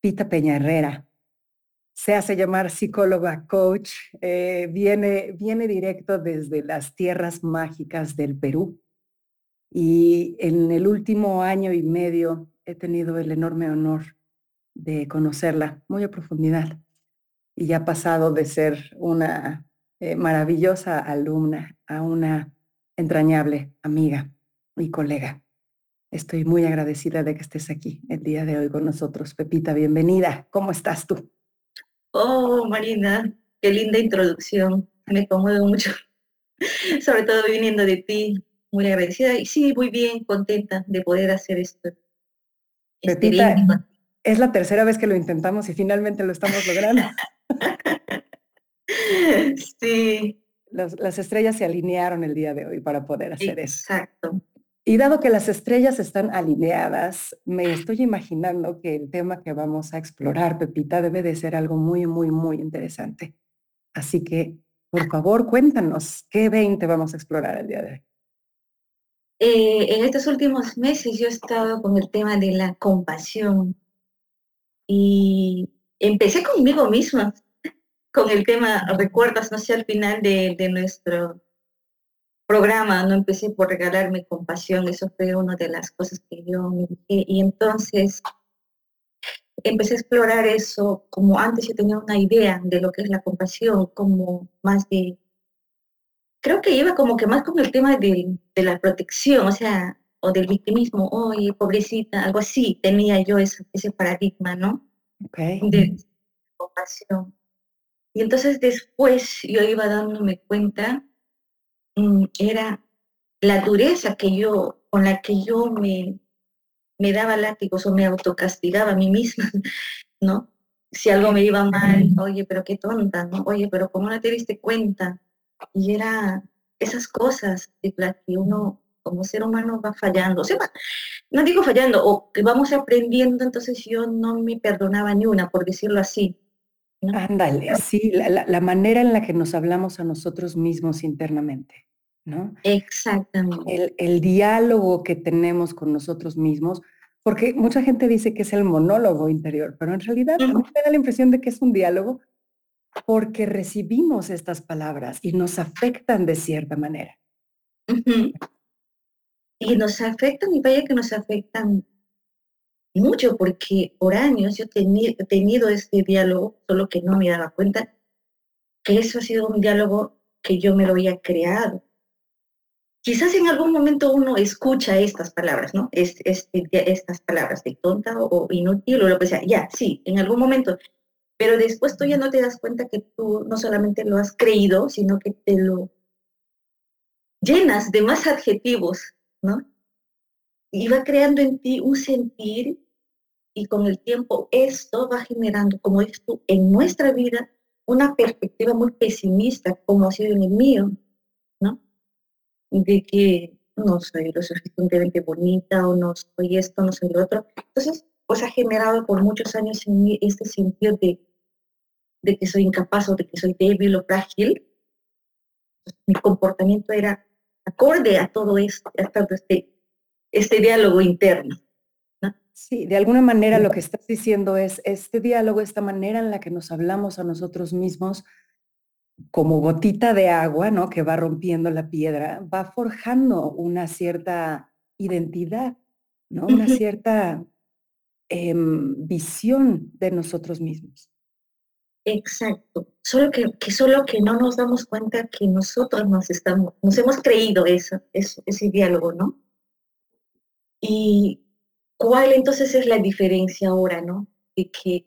Pita Peña Herrera. Se hace llamar psicóloga coach, eh, viene, viene directo desde las tierras mágicas del Perú. Y en el último año y medio he tenido el enorme honor de conocerla muy a profundidad. Y ya ha pasado de ser una eh, maravillosa alumna a una entrañable amiga y colega. Estoy muy agradecida de que estés aquí el día de hoy con nosotros. Pepita, bienvenida. ¿Cómo estás tú? Oh, Marina, qué linda introducción. Me conmueve mucho, sobre todo viniendo de ti. Muy agradecida y sí, muy bien, contenta de poder hacer esto. Este Pepita, es la tercera vez que lo intentamos y finalmente lo estamos logrando. sí. las estrellas se alinearon el día de hoy para poder hacer eso. Exacto. Y dado que las estrellas están alineadas, me estoy imaginando que el tema que vamos a explorar, Pepita, debe de ser algo muy, muy, muy interesante. Así que, por favor, cuéntanos, ¿qué 20 vamos a explorar el día de hoy? Eh, en estos últimos meses yo he estado con el tema de la compasión y empecé conmigo misma, con el tema, recuerdas, no sé, al final de, de nuestro programa, no empecé por regalarme compasión, eso fue una de las cosas que yo me dije. Y entonces empecé a explorar eso, como antes yo tenía una idea de lo que es la compasión, como más de, creo que iba como que más con el tema de, la protección, o sea, o del victimismo, oye, pobrecita, algo así, tenía yo ese, ese paradigma, ¿no? De compasión. Y entonces después yo iba dándome cuenta era la dureza que yo, con la que yo me, me daba látigos o me autocastigaba a mí misma, ¿no? Si algo me iba mal, oye, pero qué tonta, ¿no? Oye, pero ¿cómo no te diste cuenta? Y era esas cosas de las que uno como ser humano va fallando. O sea, no digo fallando, o que vamos aprendiendo, entonces yo no me perdonaba ni una, por decirlo así. Ándale, sí, la, la, manera en la que nos hablamos a nosotros mismos internamente. ¿no? Exactamente. El, diálogo que tenemos con nosotros mismos, porque mucha gente dice que es el monólogo interior, pero en realidad a mí me da la impresión de que es un diálogo porque recibimos estas palabras y nos afectan de cierta manera. Y nos afectan, y vaya que nos afectan mucho, porque por años yo he tenido este diálogo, solo que no me daba cuenta que eso ha sido un diálogo que yo me lo había creado quizás en algún momento uno escucha estas palabras, ¿no? estas palabras de tonta o, inútil o lo que sea. Ya, sí, en algún momento. Pero después tú ya no te das cuenta que tú no solamente lo has creído, sino que te lo llenas de más adjetivos, ¿no? Y va creando en ti un sentir y con el tiempo esto va generando, como esto en nuestra vida, una perspectiva muy pesimista, como ha sido en el mío, ¿no? de que no soy lo suficientemente bonita o no soy esto, no soy lo otro. Entonces, pues ha generado por muchos años en mí este sentido de, de que soy incapaz o de que soy débil o frágil. Mi comportamiento era acorde a todo esto, a todo este, este diálogo interno. Sí, de alguna manera lo que estás diciendo es este diálogo, esta manera en la que nos hablamos a nosotros mismos, como gotita de agua, ¿no? Que va rompiendo la piedra, va forjando una cierta identidad, ¿no? Una cierta em, visión de nosotros mismos. Exacto. Solo que, que, solo que no nos damos cuenta que nosotros nos estamos, nos hemos creído eso, ese diálogo, ¿no? Y cuál entonces es la diferencia ahora, ¿no? De que,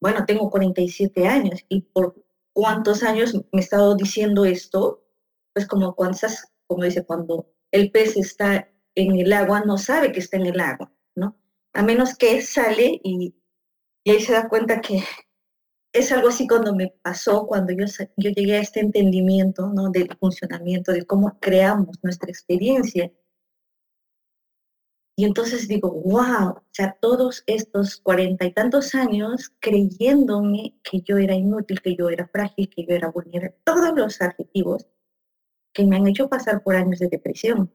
bueno, tengo 47 años y por cuántos años me he estado diciendo esto, pues como como dice, cuando el pez está en el agua, no sabe que está en el agua, ¿no? A menos que sale y Y ahí se da cuenta que es algo así cuando me pasó, cuando yo, yo llegué a este entendimiento ¿no? del funcionamiento, de cómo creamos nuestra experiencia. Y entonces digo, wow, o sea, todos estos cuarenta y tantos años creyéndome que yo era inútil, que yo era frágil, que yo era vulnerable, todos los adjetivos que me han hecho pasar por años de depresión.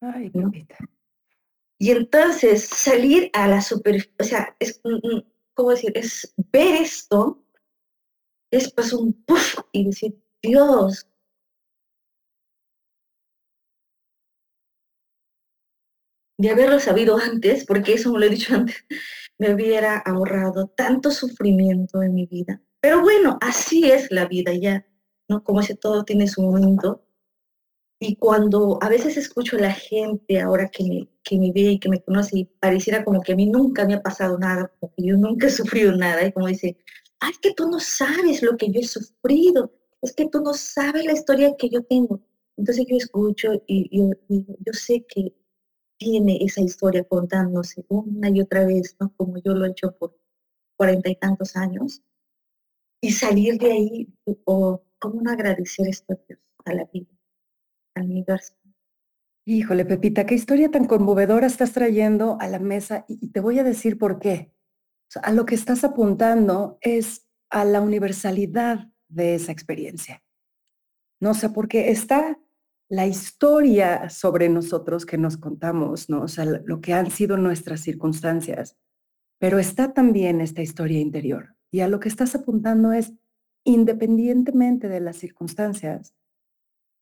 Ay, Y entonces salir a la superficie, o sea, es, ¿cómo decir? Es ver esto, es pues un puff y decir, Dios, de haberlo sabido antes, porque eso me lo he dicho antes, me hubiera ahorrado tanto sufrimiento en mi vida. Pero bueno, así es la vida ya, ¿no? Como si todo tiene su momento. Y cuando a veces escucho a la gente ahora que me, que me ve y que me conoce y pareciera como que a mí nunca me ha pasado nada, como yo nunca he sufrido nada, y como dice, ay, que tú no sabes lo que yo he sufrido, es que tú no sabes la historia que yo tengo. Entonces yo escucho y yo, yo sé que tiene esa historia contándose una y otra vez, ¿no? Como yo lo he hecho por cuarenta y tantos años. Y salir de ahí, o cómo no agradecer esto a Dios, a la vida universo. Híjole, Pepita, qué historia tan conmovedora estás trayendo a la mesa y, te voy a decir por qué. a lo que estás apuntando es a la universalidad de esa experiencia. No sé, porque está la historia sobre nosotros que nos contamos, ¿no? O sea, lo que han sido nuestras circunstancias, pero está también esta historia interior. Y a lo que estás apuntando es, independientemente de las circunstancias,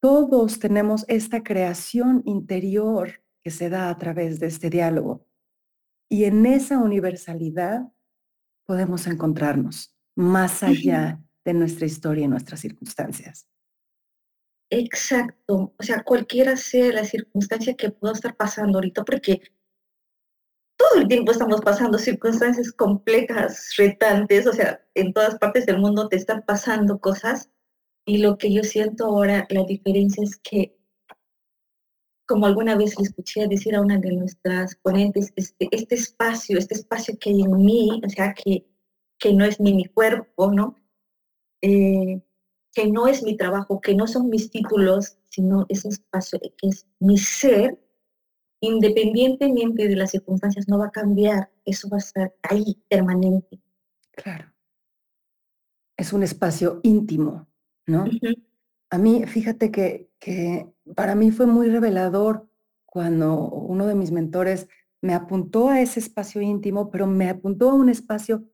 todos tenemos esta creación interior que se da a través de este diálogo. Y en esa universalidad podemos encontrarnos más allá de nuestra historia y nuestras circunstancias. Exacto. O sea, cualquiera sea la circunstancia que pueda estar pasando ahorita, porque todo el tiempo estamos pasando circunstancias complejas, retantes, o sea, en todas partes del mundo te están pasando cosas y lo que yo siento ahora, la diferencia es que, como alguna vez le escuché decir a una de nuestras ponentes, este, este espacio, este espacio que hay en mí, o sea, que, que no es ni mi cuerpo, ¿no? Eh, que no es mi trabajo, que no son mis títulos, sino ese espacio que es mi ser, independientemente de las circunstancias, no va a cambiar, eso va a estar ahí permanente. Claro. Es un espacio íntimo, ¿no? A mí, fíjate que, que para mí fue muy revelador cuando uno de mis mentores me apuntó a ese espacio íntimo, pero me apuntó a un espacio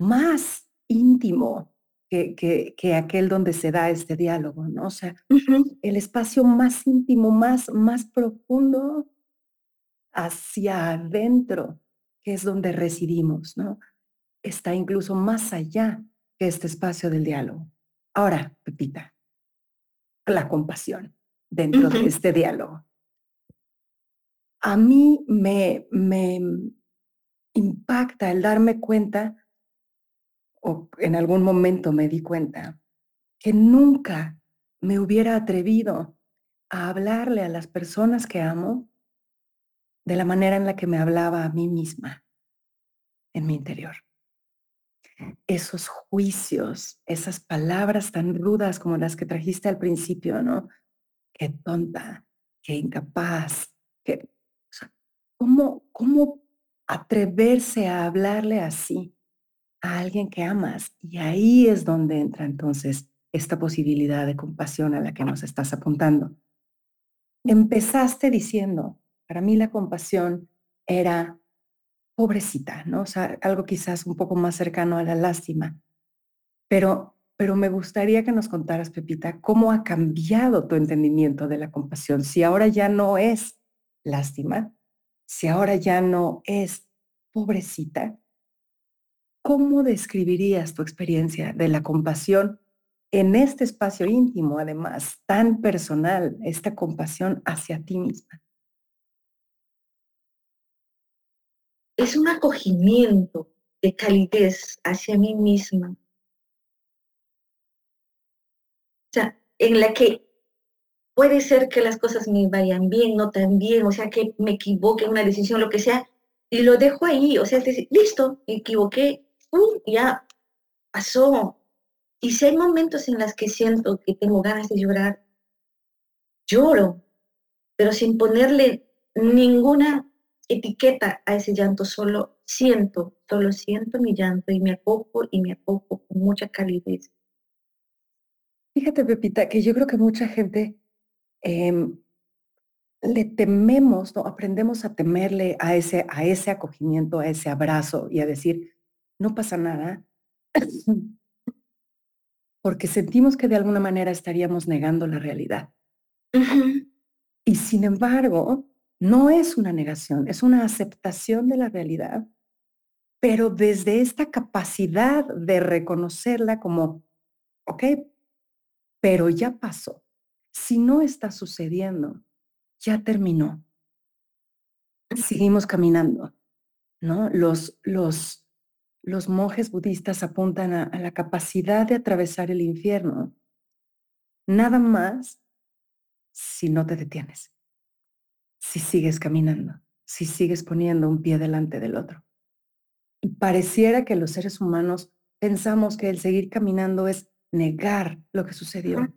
más íntimo que, que, que aquel donde se da este diálogo, ¿no? O sea, el espacio más íntimo, más, más profundo hacia adentro, que es donde residimos, ¿no? Está incluso más allá que este espacio del diálogo. Ahora, Pepita, la compasión dentro de este diálogo. A mí me, me impacta el darme cuenta, o en algún momento me di cuenta, que nunca me hubiera atrevido a hablarle a las personas que amo de la manera en la que me hablaba a mí misma en mi interior esos juicios, esas palabras tan rudas como las que trajiste al principio, ¿no? Qué tonta, qué incapaz, que, ¿cómo, ¿cómo atreverse a hablarle así a alguien que amas? Y ahí es donde entra entonces esta posibilidad de compasión a la que nos estás apuntando. Empezaste diciendo, para mí la compasión era pobrecita, ¿no? O sea, algo quizás un poco más cercano a la lástima. Pero, pero me gustaría que nos contaras, Pepita, cómo ha cambiado tu entendimiento de la compasión. Si ahora ya no es lástima, si ahora ya no es pobrecita, ¿cómo describirías tu experiencia de la compasión en este espacio íntimo, además, tan personal, esta compasión hacia ti misma? es un acogimiento de calidez hacia mí misma. O sea, en la que puede ser que las cosas me vayan bien, no tan bien, o sea, que me equivoque en una decisión, lo que sea, y lo dejo ahí, o sea, es decir, listo, me equivoqué, ya pasó. Y si hay momentos en los que siento que tengo ganas de llorar, lloro, pero sin ponerle ninguna etiqueta a ese llanto, solo siento, solo siento mi llanto y me acojo y me acojo con mucha calidez. Fíjate, Pepita, que yo creo que mucha gente em, le tememos, ¿no? Aprendemos a temerle a ese, a ese acogimiento, a ese abrazo y a decir, no pasa nada, porque sentimos que de alguna manera estaríamos negando la realidad. Y sin embargo, no es una negación, es una aceptación de la realidad, pero desde esta capacidad de reconocerla como, ok, pero ya pasó. Si no está sucediendo, ya terminó. Seguimos caminando, ¿no? Los, los, los monjes budistas apuntan a, a la capacidad de atravesar el infierno, nada más si no te detienes, si sigues caminando, si sigues poniendo un pie delante del otro. Y pareciera que los seres humanos pensamos que el seguir caminando es negar lo que sucedió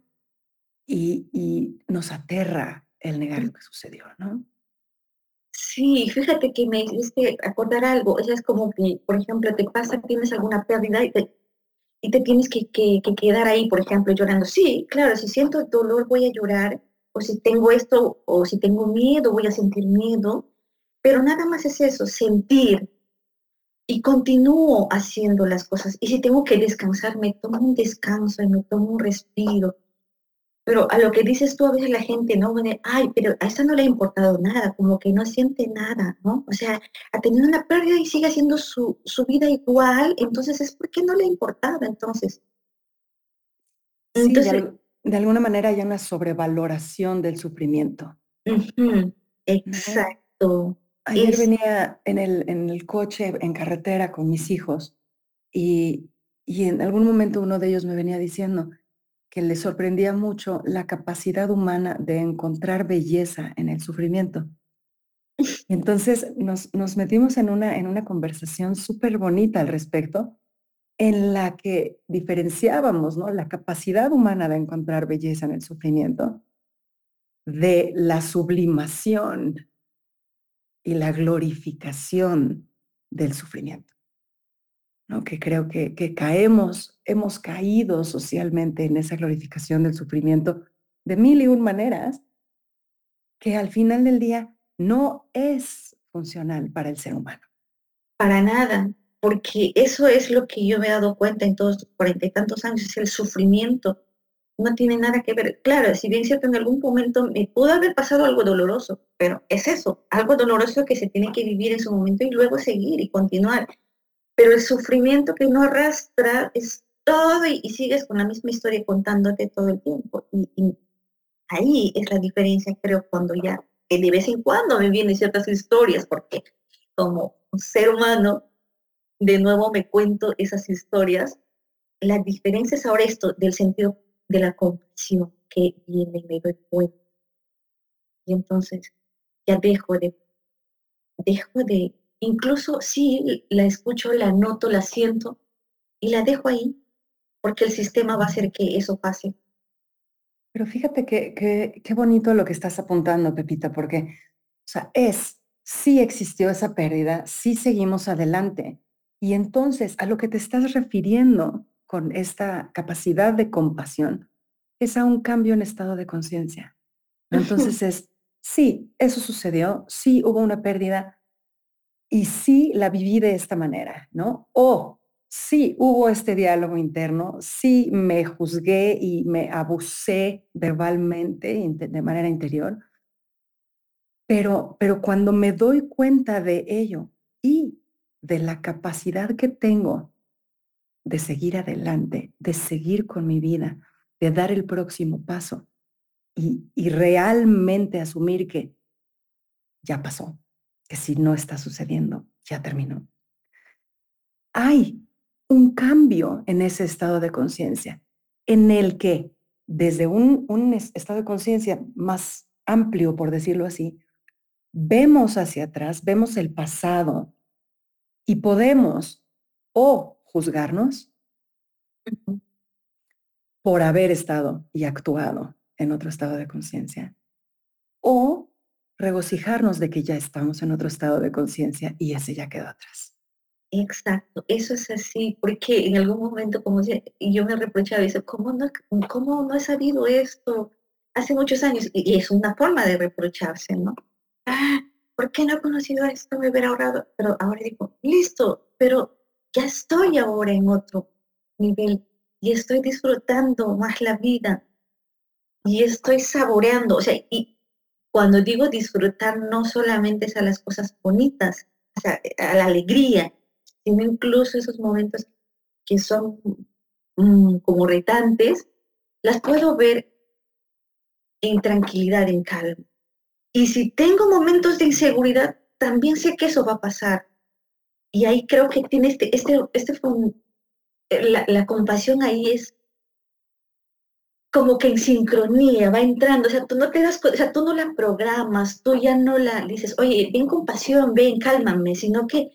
y, y nos aterra el negar lo que sucedió, ¿no? Sí, fíjate que me hiciste acordar algo. O sea, es como que, por ejemplo, te pasa, tienes alguna pérdida y te, y te tienes que, que, que, quedar ahí, por ejemplo, llorando. Sí, claro, si siento dolor voy a llorar, o si tengo esto, o si tengo miedo, voy a sentir miedo, pero nada más es eso, sentir. Y continúo haciendo las cosas. Y si tengo que descansar, me tomo un descanso y me tomo un respiro pero a lo que dices tú, a veces la gente, ¿no? ay, pero a esa no le ha importado nada, como que no siente nada, ¿no? O sea, ha tenido una pérdida y sigue haciendo su, vida igual, entonces es porque no le ha importado, entonces. entonces de, alguna manera hay una sobrevaloración del sufrimiento. exacto. Ayer venía en el, en el coche, en carretera con mis hijos, y, y en algún momento uno de ellos me venía diciendo, que le sorprendía mucho la capacidad humana de encontrar belleza en el sufrimiento. Entonces nos, nos metimos en una, en una conversación súper bonita al respecto, en la que diferenciábamos ¿no? la capacidad humana de encontrar belleza en el sufrimiento de la sublimación y la glorificación del sufrimiento que creo que, que caemos, hemos caído socialmente en esa glorificación del sufrimiento de mil y un maneras, que al final del día no es funcional para el ser humano. Para nada, porque eso es lo que yo me he dado cuenta en todos cuarenta y tantos años, es el sufrimiento. No tiene nada que ver. Claro, si bien cierto, en algún momento me pudo haber pasado algo doloroso, pero es eso, algo doloroso que se tiene que vivir en su momento y luego seguir y continuar pero el sufrimiento que no arrastra es todo y, sigues con la misma historia contándote todo el tiempo. Y, ahí es la diferencia, creo, cuando ya de vez en cuando me vienen ciertas historias, porque como ser humano, de nuevo me cuento esas historias. La diferencia es ahora esto del sentido de la compasión que viene y me doy cuenta. Y entonces ya dejo de, dejo de Incluso si la escucho, la noto, la siento y la dejo ahí, porque el sistema va a hacer que eso pase. Pero fíjate que, qué bonito lo que estás apuntando, Pepita, porque, o sea, es, sí existió esa pérdida, sí seguimos adelante. Y entonces, a lo que te estás refiriendo con esta capacidad de compasión, es a un cambio en estado de conciencia. Entonces es, sí, eso sucedió, sí hubo una pérdida, y sí la viví de esta manera, ¿no? O sí hubo este diálogo interno, sí me juzgué y me abusé verbalmente de manera interior, pero, pero cuando me doy cuenta de ello y de la capacidad que tengo de seguir adelante, de seguir con mi vida, de dar el próximo paso y, y realmente asumir que ya pasó, que si no está sucediendo, ya terminó. Hay un cambio en ese estado de conciencia, en el que desde un, un estado de conciencia más amplio, por decirlo así, vemos hacia atrás, vemos el pasado y podemos o juzgarnos por haber estado y actuado en otro estado de conciencia. O regocijarnos de que ya estamos en otro estado de conciencia y ese ya quedó atrás. Exacto, eso es así, porque en algún momento, como yo me reprochaba, dice, ¿cómo no, ¿cómo no he sabido esto hace muchos años? Y, es una forma de reprocharse, ¿no? Ah, ¿por qué no he conocido esto? Me hubiera ahorrado. Pero ahora digo, listo, pero ya estoy ahora en otro nivel y estoy disfrutando más la vida y estoy saboreando, o sea, y cuando digo disfrutar no solamente es a las cosas bonitas, o sea, a la alegría, sino incluso esos momentos que son mm, como retantes, las puedo ver en tranquilidad, en calma. Y si tengo momentos de inseguridad, también sé que eso va a pasar. Y ahí creo que tiene este, este, este eh, la, la compasión ahí es como que en sincronía va entrando, o sea, tú no te das, o sea, tú no la programas, tú ya no la dices, oye, ven compasión, ven, cálmame, sino que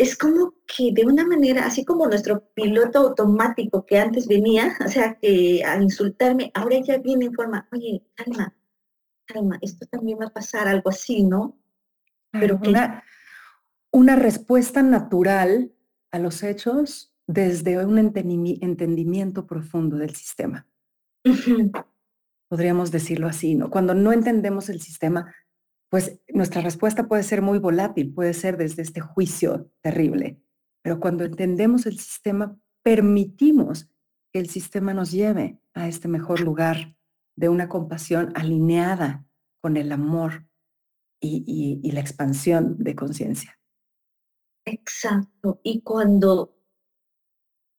es como que de una manera, así como nuestro piloto automático que antes venía, o sea, que a insultarme, ahora ya viene en forma, oye, calma, calma, esto también va a pasar, algo así, ¿no? Pero una, una respuesta natural a los hechos desde un entendimiento profundo del sistema. Podríamos decirlo así, ¿no? Cuando no entendemos el sistema, pues nuestra respuesta puede ser muy volátil, puede ser desde este juicio terrible, pero cuando entendemos el sistema, permitimos que el sistema nos lleve a este mejor lugar de una compasión alineada con el amor y, la expansión de conciencia. Exacto. Y cuando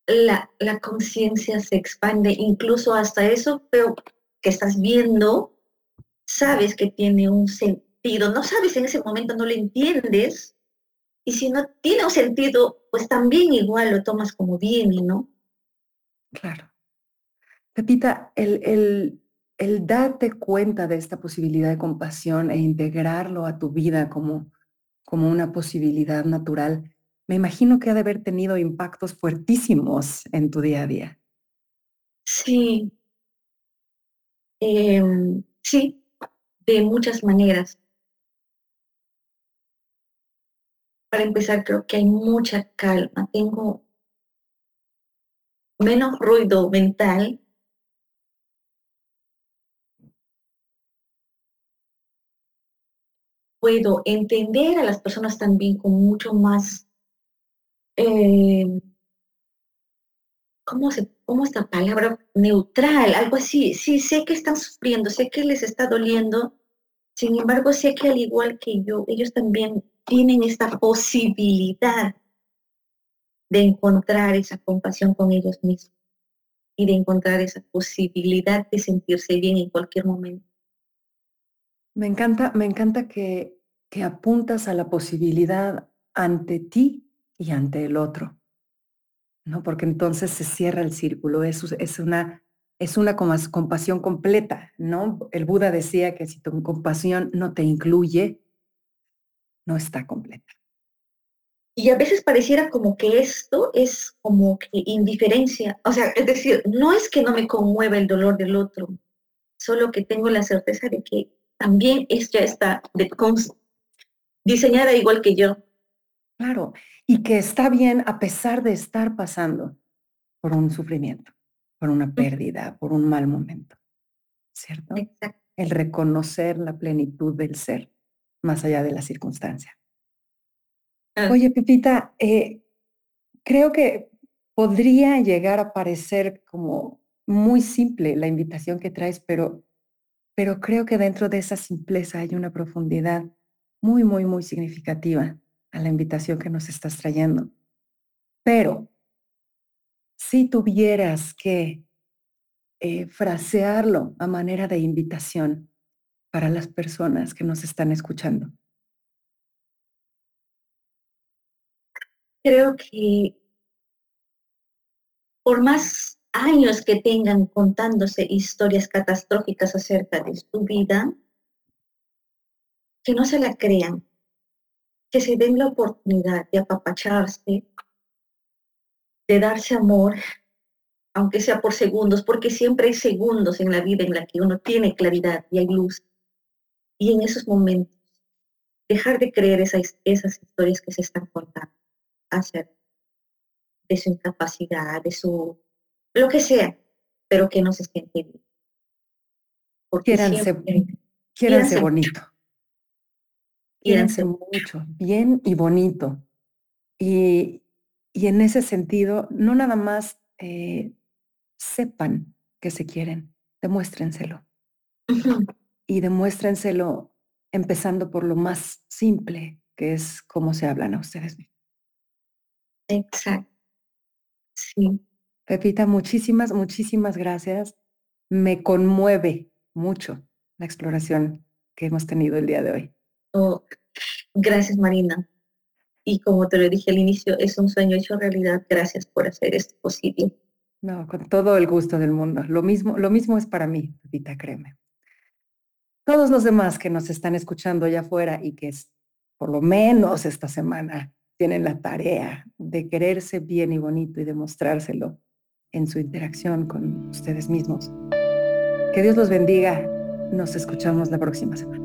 la, la conciencia se expande, incluso hasta eso, pero que estás viendo, sabes que tiene un sentido no sabes en ese momento, no lo entiendes, y si no tiene un sentido, pues también igual lo tomas como viene, ¿no? Claro. Pepita, el, el, el darte cuenta de esta posibilidad de compasión e integrarlo a tu vida como, como una posibilidad natural, me imagino que ha de haber tenido impactos fuertísimos en tu día a día. Sí. Em, sí, de muchas maneras. Para empezar, creo que hay mucha calma. Tengo menos ruido mental. Puedo entender a las personas también con mucho más, eh, ¿cómo, se, ¿cómo esta palabra? Neutral, algo así. Sí, sé que están sufriendo, sé que les está doliendo. Sin embargo, sé que al igual que yo, ellos también tienen esta posibilidad de encontrar esa compasión con ellos mismos y de encontrar esa posibilidad de sentirse bien en cualquier momento. Me encanta, me encanta que, que apuntas a la posibilidad ante ti y ante el otro, ¿no? Porque entonces se cierra el círculo, es, es una, es una compasión completa, ¿no? El Buda decía que si tu compasión no te incluye, no está completa. Y a veces pareciera como que esto es como que indiferencia. O sea, es decir, no es que no me conmueva el dolor del otro, solo que tengo la certeza de que también ella está diseñada igual que yo. Claro, y que está bien a pesar de estar pasando por un sufrimiento, por una pérdida, por un mal momento. ¿Cierto? Exacto. El reconocer la plenitud del ser más allá de la circunstancia. Ah. Oye, Pipita, eh, creo que podría llegar a parecer como muy simple la invitación que traes, pero, pero creo que dentro de esa simpleza hay una profundidad muy, muy, muy significativa a la invitación que nos estás trayendo. Pero si tuvieras que eh, frasearlo a manera de invitación, para las personas que nos están escuchando? Creo que por más años que tengan contándose historias catastróficas acerca de su vida, que no se la crean, que se den la oportunidad de apapacharse de darse amor, aunque sea por segundos, porque siempre hay segundos en la vida en la que uno tiene claridad y hay luz. Y en esos momentos, dejar de creer esas, esas historias que se están contando, hacer de su incapacidad, de su, lo que sea, pero que no se siente bien. Porque quiéranse, bonito. Quiéranse mucho, bien y bonito. Y, y en ese sentido, no nada más eh, sepan que se quieren, demuéstrenselo. Y demuéstrenselo empezando por lo más simple, que es cómo se hablan a ustedes mismos. Exacto. Sí. Pepita, muchísimas, muchísimas gracias. Me conmueve mucho la exploración que hemos tenido el día de hoy. Oh, gracias, Marina. Y como te lo dije al inicio, es un sueño hecho realidad. Gracias por hacer esto posible. No, con todo el gusto del mundo. Lo mismo, lo mismo es para mí, Pepita, créeme. Todos los demás que nos están escuchando allá afuera y que por lo menos esta semana tienen la tarea de quererse bien y bonito y demostrárselo en su interacción con ustedes mismos. Que Dios los bendiga. Nos escuchamos la próxima semana.